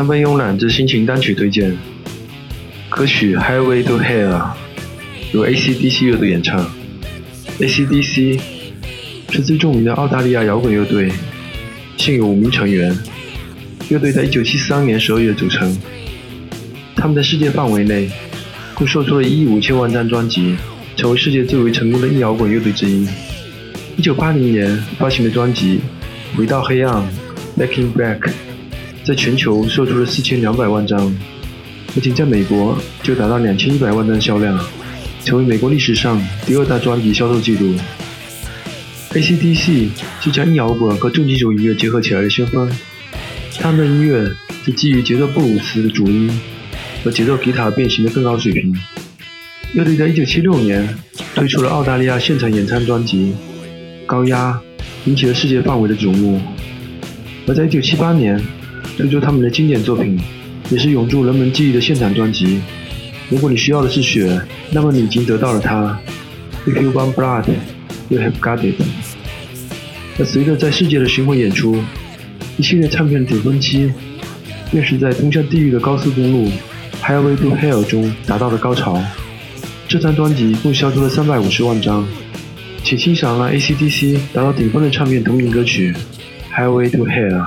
三分慵懒之心情单曲推荐，歌曲《Highway to Hell》由 AC/DC 乐队演唱。AC/DC 是最著名的澳大利亚摇滚乐队，现有五名成员。乐队在1973年12月组成。他们在世界范围内共售出了一亿五千万张专辑，成为世界最为成功的硬摇滚乐队之一。1980年发行的专辑《回到黑暗》（Backing Back）。在全球售出了四千两百万张，而仅在美国就达到两千一百万张销量，成为美国历史上第二大专辑销售记录。AC/DC 是将硬摇滚和重金属音乐结合起来的先锋，他们的音乐是基于节奏布鲁斯的主音和节奏吉他变形的更高水平。乐队在一九七六年推出了澳大利亚现场演唱专辑《高压》，引起了世界范围的瞩目，而在一九七八年。推出他们的经典作品，也是永驻人们记忆的现场专辑。如果你需要的是血，那么你已经得到了它。If you want blood, you have got it。那随着在世界的巡回演出，一系列唱片的顶峰期，便是在通向地狱的高速公路 Highway to Hell 中达到了高潮。这张专辑共销出了三百五十万张。请欣赏让 AC/DC 达到顶峰的唱片同名歌曲《Highway to Hell》。